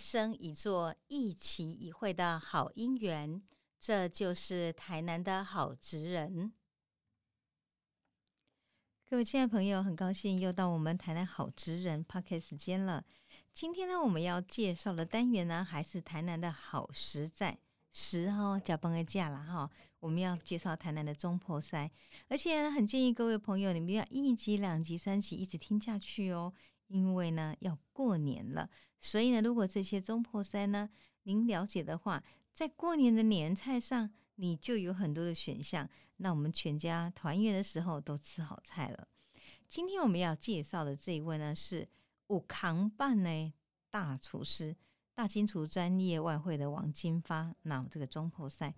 生一座一期一会的好姻缘。这就是台南的好职人。各位亲爱的朋友，很高兴又到我们台南好职人 p o c k e t 时间了。今天呢，我们要介绍的单元呢，还是台南的好实在实哈加崩个价了哈。我们要介绍台南的中破塞，而且很建议各位朋友，你们要一集、两集、三集一直听下去哦。因为呢，要过年了，所以呢，如果这些中破塞呢，您了解的话。在过年的年菜上，你就有很多的选项。那我们全家团圆的时候都吃好菜了。今天我们要介绍的这一位呢，是武扛棒呢大厨师、大金厨专业外汇的王金发。那这个中破赛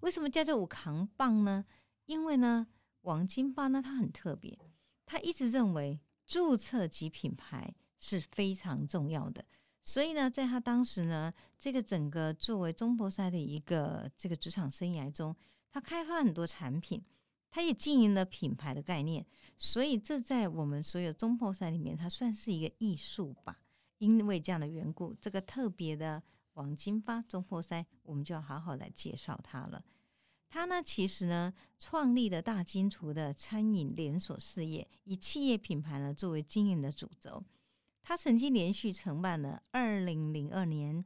为什么叫做武扛棒呢？因为呢，王金发呢他很特别，他一直认为注册及品牌是非常重要的。所以呢，在他当时呢，这个整个作为中博赛的一个这个职场生涯中，他开发很多产品，他也经营了品牌的概念。所以这在我们所有中博赛里面，它算是一个艺术吧。因为这样的缘故，这个特别的王金发中博赛，我们就要好好来介绍他了。他呢，其实呢，创立了大金厨的餐饮连锁事业，以企业品牌呢作为经营的主轴。他曾经连续承办了二零零二年、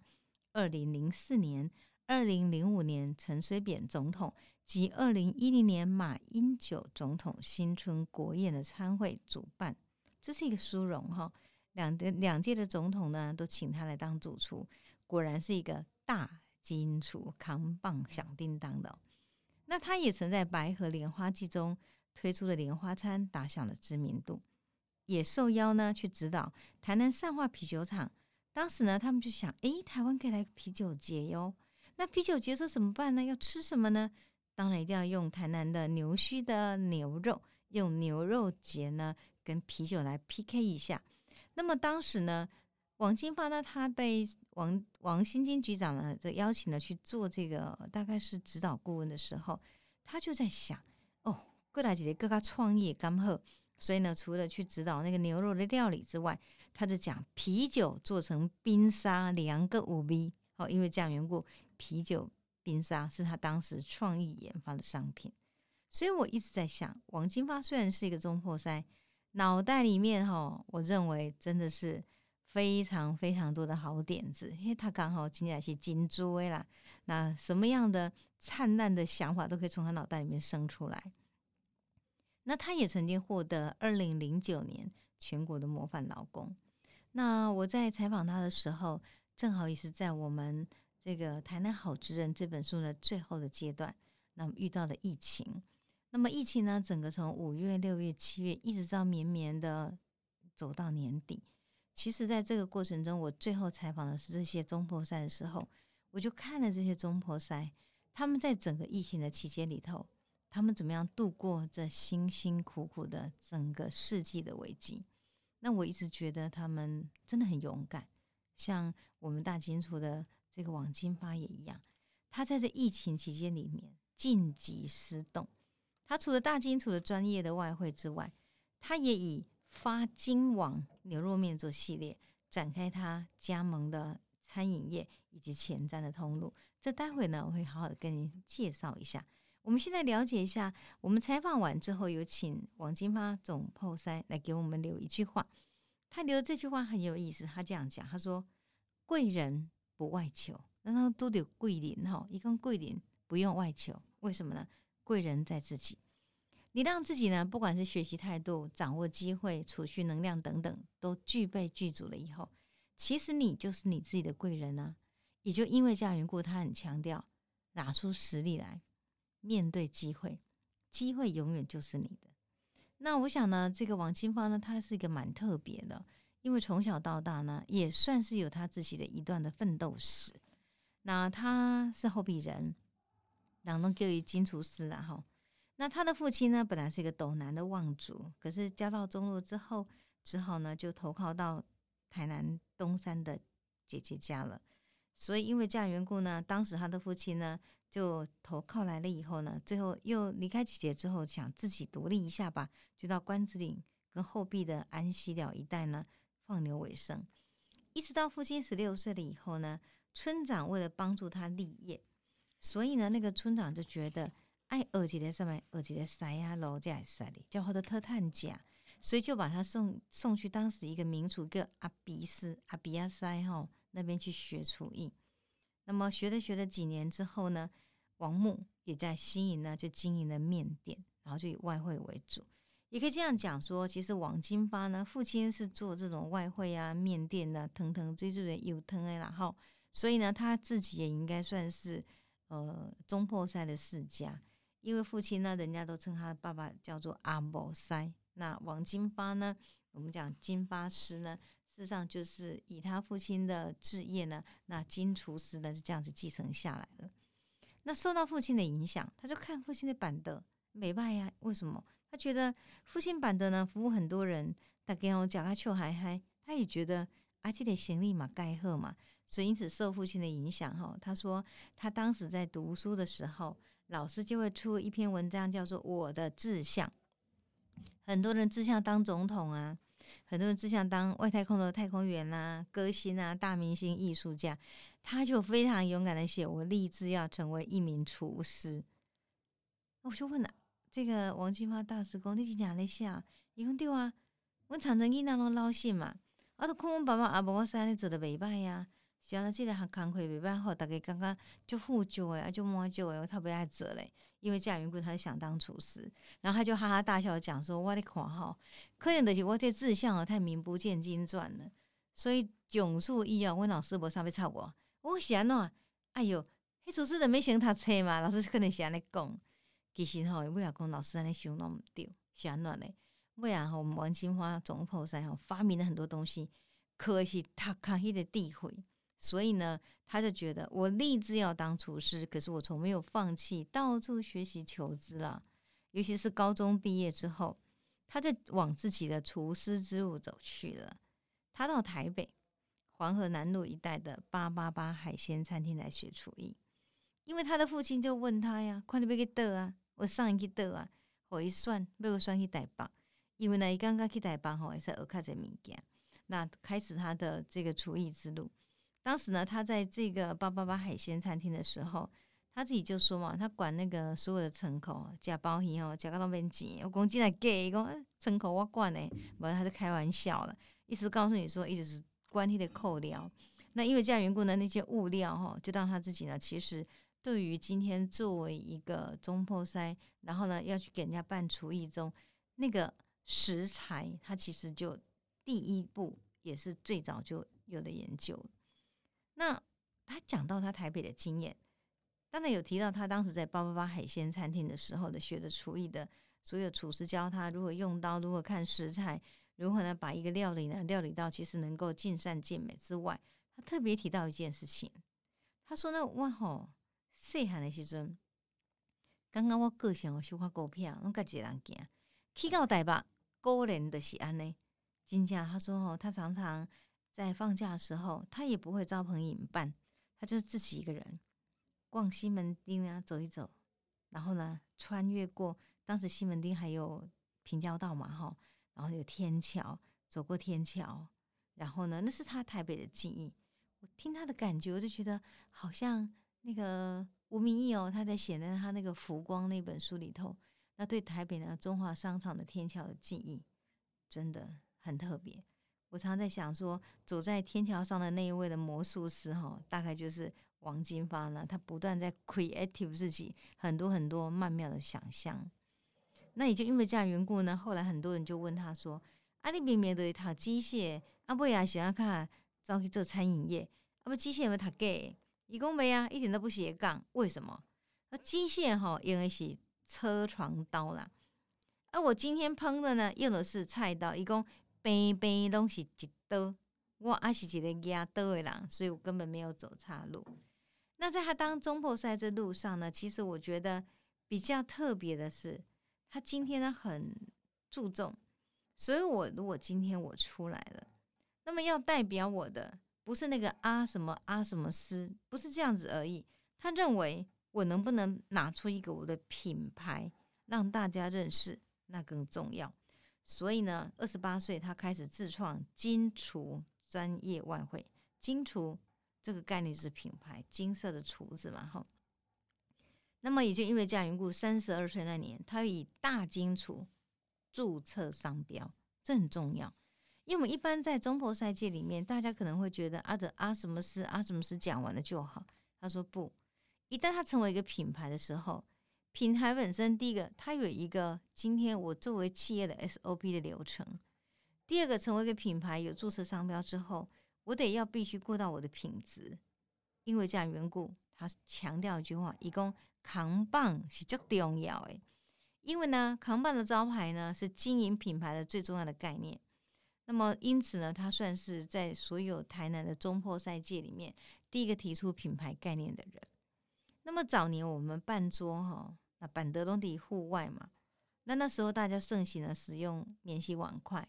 二零零四年、二零零五年陈水扁总统及二零一零年马英九总统新春国宴的参会主办，这是一个殊荣哈。两的两届的总统呢，都请他来当主厨，果然是一个大金厨，扛棒响叮当的。那他也曾在白河莲花季中推出了莲花餐，打响了知名度。也受邀呢去指导台南善化啤酒厂。当时呢，他们就想，诶，台湾可以来个啤酒节哟。那啤酒节说怎么办呢？要吃什么呢？当然一定要用台南的牛须的牛肉，用牛肉节呢跟啤酒来 PK 一下。那么当时呢，王金发呢，他被王王新金局长呢这邀请了去做这个大概是指导顾问的时候，他就在想，哦，各大姐姐各个创业刚好。所以呢，除了去指导那个牛肉的料理之外，他就讲啤酒做成冰沙两个五 B 哦，因为这样缘故，啤酒冰沙是他当时创意研发的商品。所以我一直在想，王金发虽然是一个中破塞，脑袋里面哈，我认为真的是非常非常多的好点子，因为他刚好今天是金珠啦，那什么样的灿烂的想法都可以从他脑袋里面生出来。那他也曾经获得二零零九年全国的模范劳工。那我在采访他的时候，正好也是在我们这个《台南好职人》这本书的最后的阶段，那么遇到了疫情。那么疫情呢，整个从五月、六月、七月，一直到绵绵的走到年底。其实，在这个过程中，我最后采访的是这些中破赛的时候，我就看了这些中破赛，他们在整个疫情的期间里头。他们怎么样度过这辛辛苦苦的整个世纪的危机？那我一直觉得他们真的很勇敢，像我们大金楚的这个王金发也一样。他在这疫情期间里面晋级失动，他除了大金楚的专业的外汇之外，他也以发金网牛肉面做系列，展开他加盟的餐饮业以及前瞻的通路。这待会呢，我会好好的跟您介绍一下。我们现在了解一下，我们采访完之后，有请王金发总破塞来给我们留一句话。他留的这句话很有意思，他这样讲：“他说，贵人不外求，那他都得贵人哈，一个贵人不用外求，为什么呢？贵人在自己。你让自己呢，不管是学习态度、掌握机会、储蓄能量等等，都具备具足了以后，其实你就是你自己的贵人啊。也就因为这样缘故，他很强调拿出实力来。”面对机会，机会永远就是你的。那我想呢，这个王清芳呢，他是一个蛮特别的，因为从小到大呢，也算是有他自己的一段的奋斗史。那他是后壁人，当中就于金厨师然后，那他的父亲呢，本来是一个斗南的望族，可是家道中落之后，只好呢就投靠到台南东山的姐姐家了。所以因为这样缘故呢，当时他的父亲呢。就投靠来了以后呢，最后又离开姐姐之后，想自己独立一下吧，就到关子岭跟后壁的安溪寮一带呢，放牛为生。一直到父亲十六岁了以后呢，村长为了帮助他立业，所以呢，那个村长就觉得，哎，儿子在上面，儿子在塞啊，老在塞里，叫他的特探家，所以就把他送送去当时一个名厨叫阿比斯阿比亚塞吼那边去学厨艺。那么学着学了几年之后呢，王木也在西营呢就经营了面店，然后就以外汇为主。也可以这样讲说，其实王金发呢，父亲是做这种外汇啊、面店的，腾腾追追的有腾哎，然后所以呢，他自己也应该算是呃中破塞的世家，因为父亲呢，人家都称他爸爸叫做阿伯塞。那王金发呢，我们讲金发师呢，事实上就是以他父亲的置业呢，那金厨师呢就这样子继承下来了。那受到父亲的影响，他就看父亲的板凳美败呀，为什么？他觉得父亲板凳呢，服务很多人，大家我讲他笑嗨嗨，他也觉得啊，这得行李嘛，盖贺嘛，所以因此受父亲的影响哈。他说他当时在读书的时候，老师就会出一篇文章，叫做《我的志向》。很多人志向当总统啊，很多人志向当外太空的太空员啊，歌星啊，大明星、艺术家，他就非常勇敢的写：我立志要成为一名厨师。我就问了。这个王金花大师讲，你是讲咧写？伊讲对啊，我常常囡仔拢老实嘛，啊，都看阮爸爸阿无我生你做的袂歹呀，是啊，即个行工课袂歹好，大家感觉就富足诶，啊，就满足诶，我特别爱做嘞。因为贾云贵他是想当厨师，然后他就哈哈大笑讲说：“我咧看吼，可能就是我这志向啊太名不见经传了，所以囧处以后，阮老师无啥要插我。我是安怎？哎哟，迄厨师都没想读册嘛，老师可能是安尼讲。”其实吼，尾啊讲老师安尼想拢毋对，是安怎嘞？尾啊吼，王金花总破塞吼，发明了很多东西，可是他卡迄个地毁，所以呢，他就觉得我立志要当厨师，可是我从没有放弃，到处学习求知啦。尤其是高中毕业之后，他就往自己的厨师之路走去了。他到台北黄河南路一带的八八八海鲜餐厅来学厨艺，因为他的父亲就问他呀：“快点要去得啊！”我上一去得啊，互伊选，要选去台北，因为呢，伊刚刚去台北吼，也是学较侪物件。那开始他的这个厨艺之路。当时呢，他在这个八八八海鲜餐厅的时候，他自己就说嘛，他管那个所有的乘客加包鱼哦，加到那边钱，我讲进来给，一个乘客我管呢，无他是开玩笑了，意思告诉你说，一直是关他的扣料。那因为这样缘故呢，那些物料哈，就让他自己呢，其实。对于今天作为一个中破塞，然后呢要去给人家办厨艺中，那个食材，他其实就第一步也是最早就有的研究。那他讲到他台北的经验，当然有提到他当时在八八八海鲜餐厅的时候的学的厨艺的所有厨师教他如何用刀，如何看食材，如何呢把一个料理呢料理到其实能够尽善尽美之外，他特别提到一件事情，他说呢，哇吼。细汉的时阵，刚刚我个性我喜欢股票，我家己人行去到台北，果然的是安尼。真正他说哦，他常常在放假的时候，他也不会招朋引伴，他就是自己一个人逛西门町啊，走一走，然后呢，穿越过当时西门町还有平交道嘛，哈，然后有天桥，走过天桥，然后呢，那是他台北的记忆。我听他的感觉，我就觉得好像。那个吴明义哦，他在写的他那个《浮光》那本书里头，那对台北呢中华商场的天桥的记忆真的很特别。我常常在想说，走在天桥上的那一位的魔术师哈，大概就是王金发呢。他不断在 creative 自己很多很多曼妙的想象。那也就因为这样缘故呢，后来很多人就问他说：“啊，你明明都读机械，啊不也喜欢看走去做餐饮业，啊不机械有没有读过？”一共没啊，一点都不斜杠。为什么？那机械哈因为是车床刀啦。而我今天烹的呢，用的是菜刀。一共边边拢是一刀，我还是一个压刀的人，所以我根本没有走岔路。那在他当中破赛这路上呢，其实我觉得比较特别的是，他今天呢很注重。所以我如果今天我出来了，那么要代表我的。不是那个阿什么阿什么斯，不是这样子而已。他认为我能不能拿出一个我的品牌，让大家认识，那更重要。所以呢，二十八岁他开始自创金厨专业外汇。金厨这个概念是品牌，金色的厨子嘛，哈。那么也就因为这样缘故，三十二岁那年，他以大金厨注册商标，这很重要。因为我们一般在中破赛界里面，大家可能会觉得啊的啊什么事啊什么事讲完了就好。他说不，一旦他成为一个品牌的时候，品牌本身第一个，它有一个今天我作为企业的 SOP 的流程；第二个，成为一个品牌有注册商标之后，我得要必须顾到我的品质。因为这样缘故，他强调一句话：，一共扛棒是最重要诶。因为呢，扛棒的招牌呢是经营品牌的最重要的概念。那么，因此呢，他算是在所有台南的中破赛界里面第一个提出品牌概念的人。那么早年我们办桌哈，那板德东的户外嘛，那那时候大家盛行的使用免洗碗筷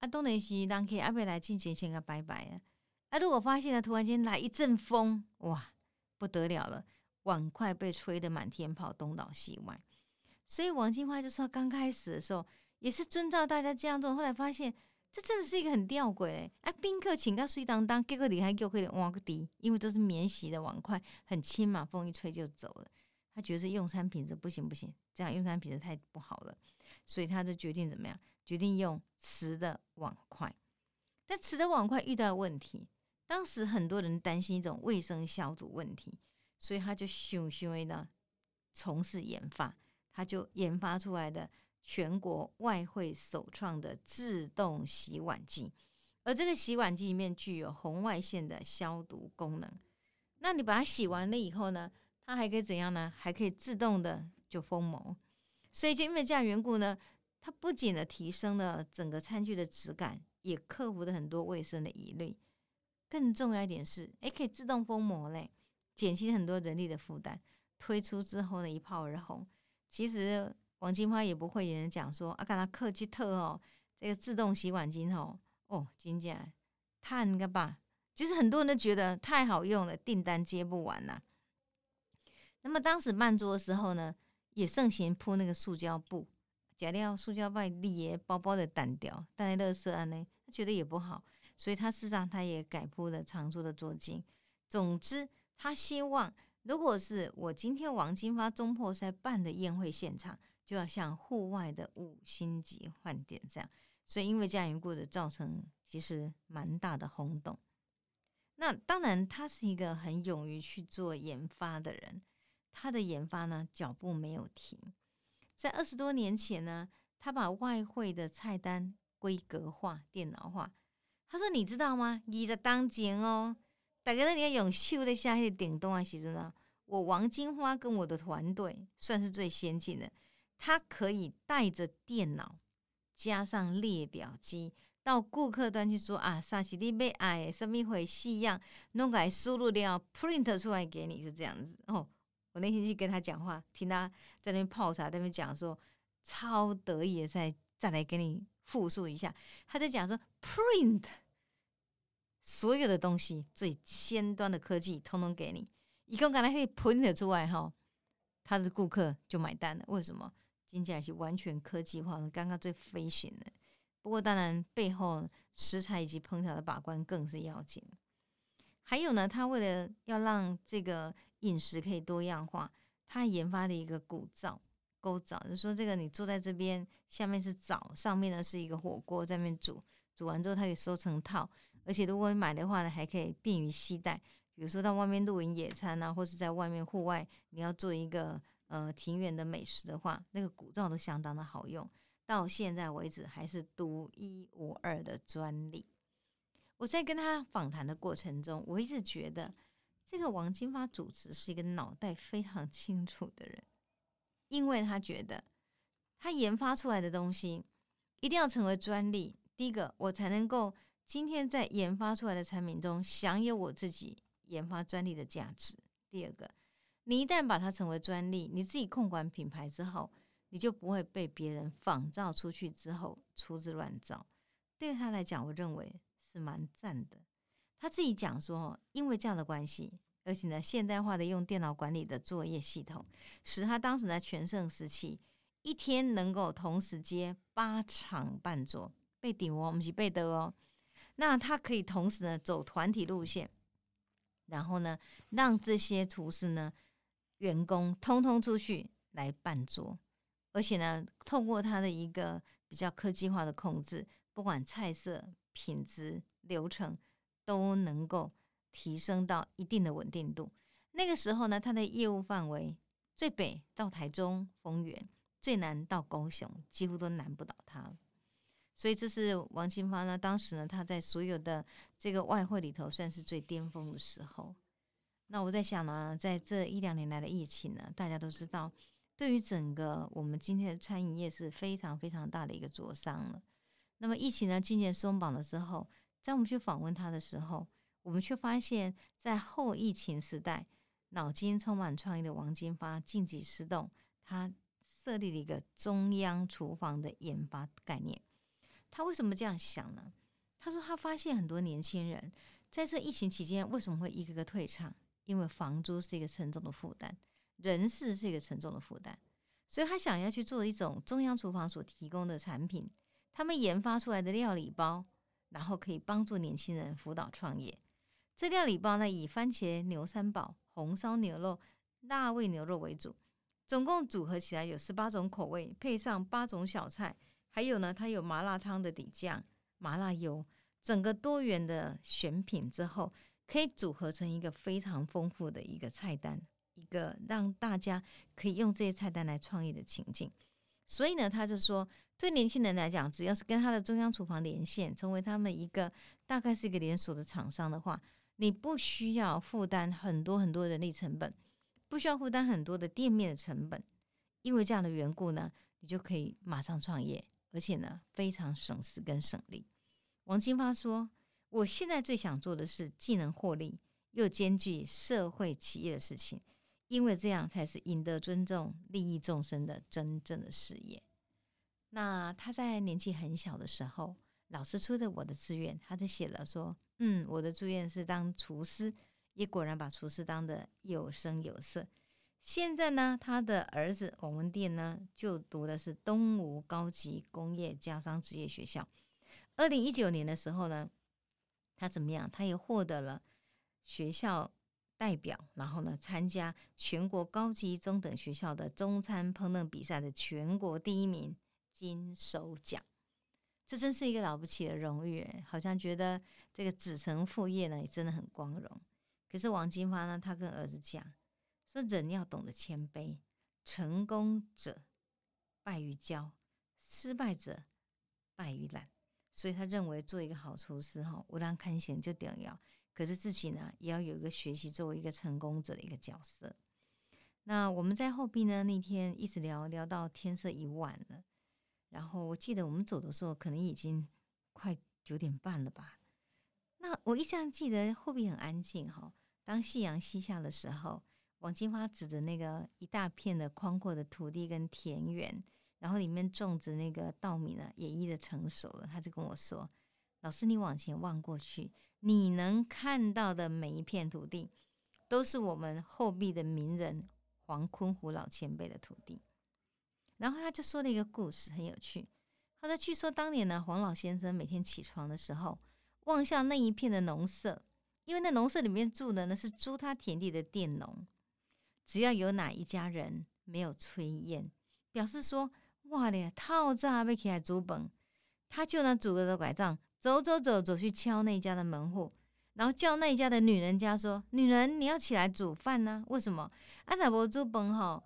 啊，东南西当可以阿贝来进前先个拜拜啊。啊，如果发现了突然间来一阵风，哇，不得了了，碗筷被吹得满天跑，东倒西歪。所以王金花就说，刚开始的时候也是遵照大家这样做，后来发现。这真的是一个很吊诡哎！宾客请到水当当，结果你还给我可挖个底，因为都是免洗的碗筷，很轻嘛，风一吹就走了。他觉得是用餐品质不行不行，这样用餐品质太不好了，所以他就决定怎么样？决定用瓷的碗筷。但瓷的碗筷遇到问题，当时很多人担心一种卫生消毒问题，所以他就熊熊的从事研发，他就研发出来的。全国外汇首创的自动洗碗机，而这个洗碗机里面具有红外线的消毒功能。那你把它洗完了以后呢，它还可以怎样呢？还可以自动的就封膜。所以就因为这样缘故呢，它不仅的提升了整个餐具的质感，也克服了很多卫生的疑虑。更重要一点是，哎，可以自动封膜嘞，减轻很多人力的负担。推出之后呢，一炮而红。其实。王金花也不会有人讲说啊，干他客气特哦，这个自动洗碗机哦，哦，金价叹个吧，就是很多人都觉得太好用了，订单接不完呐。那么当时慢桌的时候呢，也盛行铺那个塑胶布，假料塑胶袋里包包的单调，带来乐色啊呢，他觉得也不好，所以他事实上他也改铺了长桌的桌巾。总之，他希望如果是我今天王金花中破赛办的宴会现场。就要像户外的五星级饭店这样，所以因为这样缘故的造成其实蛮大的轰动。那当然，他是一个很勇于去做研发的人，他的研发呢脚步没有停。在二十多年前呢，他把外汇的菜单规格化、电脑化。他说：“你知道吗？你在当前哦，大家你要用秀的下去顶动啊，其实呢，我王金花跟我的团队算是最先进的。”他可以带着电脑加上列表机到顾客端去说啊，啥西你被爱什么回戏样，弄个输入掉 print 出来给你，是这样子哦。我那天去跟他讲话，听他在那边泡茶，在那边讲说超得意的，再再来给你复述一下，他在讲说 print 所有的东西最先端的科技通通给你，一共刚才可以 print 出来哈，他的顾客就买单了，为什么？听起来是完全科技化的，刚刚最飞行的。不过当然背后食材以及烹调的把关更是要紧。还有呢，他为了要让这个饮食可以多样化，他研发的一个古灶勾灶，就说这个你坐在这边，下面是灶，上面呢是一个火锅在那边煮，煮完之后它可以收成套，而且如果你买的话呢，还可以便于携带。比如说到外面露营野餐啊，或是在外面户外，你要做一个。呃，庭园的美食的话，那个古灶都相当的好用，到现在为止还是独一无二的专利。我在跟他访谈的过程中，我一直觉得这个王金发主持是一个脑袋非常清楚的人，因为他觉得他研发出来的东西一定要成为专利。第一个，我才能够今天在研发出来的产品中享有我自己研发专利的价值。第二个。你一旦把它成为专利，你自己控管品牌之后，你就不会被别人仿造出去之后出自乱造。对他来讲，我认为是蛮赞的。他自己讲说，因为这样的关系，而且呢，现代化的用电脑管理的作业系统，使他当时在全盛时期一天能够同时接八场伴桌，被顶哦，不是被的哦。那他可以同时呢走团体路线，然后呢让这些厨师呢员工通通出去来办桌，而且呢透过他的一个比较科技化的控制，不管菜色、品质、流程都能够提升到一定的稳定度。那个时候呢，他的业务范围最北到台中丰原，最南到高雄，几乎都难不倒他。所以这是王清发呢，当时呢，他在所有的这个外汇里头算是最巅峰的时候。那我在想呢，在这一两年来的疫情呢，大家都知道，对于整个我们今天的餐饮业是非常非常大的一个灼伤了。那么疫情呢，今年松绑了之后，在我们去访问他的时候，我们却发现，在后疫情时代，脑筋充满创意的王金发晋级失动，他设立了一个中央厨房的研发概念。他为什么这样想呢？他说他发现很多年轻人在这疫情期间为什么会一个个退场？因为房租是一个沉重的负担，人事是一个沉重的负担，所以他想要去做一种中央厨房所提供的产品，他们研发出来的料理包，然后可以帮助年轻人辅导创业。这料理包呢，以番茄牛三宝、红烧牛肉、辣味牛肉为主，总共组合起来有十八种口味，配上八种小菜。还有呢，它有麻辣汤的底酱、麻辣油，整个多元的选品之后，可以组合成一个非常丰富的一个菜单，一个让大家可以用这些菜单来创业的情境。所以呢，他就说，对年轻人来讲，只要是跟他的中央厨房连线，成为他们一个大概是一个连锁的厂商的话，你不需要负担很多很多人力成本，不需要负担很多的店面的成本，因为这样的缘故呢，你就可以马上创业。而且呢，非常省时跟省力。王金发说：“我现在最想做的是既能获利又兼具社会企业的事情，因为这样才是赢得尊重、利益众生的真正的事业。”那他在年纪很小的时候，老师出的我的志愿，他就写了说：“嗯，我的志愿是当厨师。”也果然把厨师当的有声有色。现在呢，他的儿子王文殿呢，就读的是东吴高级工业家商职业学校。二零一九年的时候呢，他怎么样？他也获得了学校代表，然后呢，参加全国高级中等学校的中餐烹饪比赛的全国第一名金手奖。这真是一个了不起的荣誉，好像觉得这个子承父业呢，也真的很光荣。可是王金发呢，他跟儿子讲。说人要懂得谦卑，成功者败于骄，失败者败于懒。所以他认为做一个好厨师哈，无让看贤就重要。可是自己呢，也要有一个学习作为一个成功者的一个角色。那我们在后壁呢，那天一直聊聊到天色已晚了。然后我记得我们走的时候，可能已经快九点半了吧。那我一向记得后壁很安静哈。当夕阳西下的时候。王金花指着那个一大片的宽阔的土地跟田园，然后里面种植那个稻米呢，也一的成熟了。他就跟我说：“老师，你往前望过去，你能看到的每一片土地，都是我们后壁的名人黄坤湖老前辈的土地。”然后他就说了一个故事，很有趣。他说：“据说当年呢，黄老先生每天起床的时候，望向那一片的农舍，因为那农舍里面住的呢是租他田地的佃农。”只要有哪一家人没有炊烟，表示说哇咧，套炸被起来煮本，他就拿拄着拐杖走走走走去敲那家的门户，然后叫那家的女人家说：“女人，你要起来煮饭呢？为什么？啊，那无煮饭吼，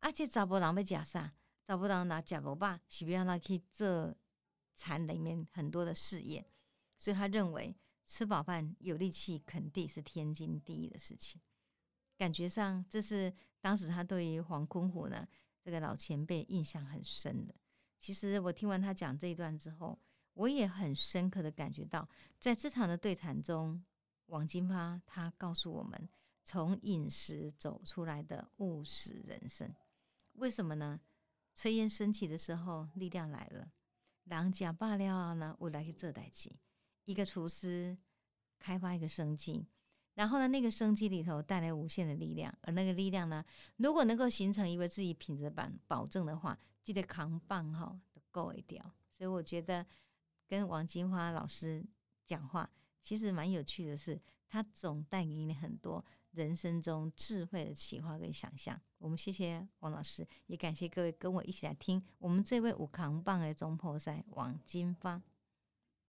而且找不人要食啥？找不人拿食无饱，是不要他去做产里面很多的事业，所以他认为吃饱饭有力气，肯定是天经地义的事情。”感觉上，这是当时他对于黄坤虎呢这个老前辈印象很深的。其实我听完他讲这一段之后，我也很深刻的感觉到，在这场的对谈中，王金发他告诉我们，从饮食走出来的务实人生。为什么呢？炊烟升起的时候，力量来了，狼讲罢了呢，我来去做代起，一个厨师开发一个生计。然后呢，那个生机里头带来无限的力量，而那个力量呢，如果能够形成一个自己品质保保证的话，记得扛棒哈都够一点。所以我觉得跟王金花老师讲话，其实蛮有趣的是，他总带给你很多人生中智慧的启发跟想象。我们谢谢王老师，也感谢各位跟我一起来听我们这位五扛棒的中破赛王金发。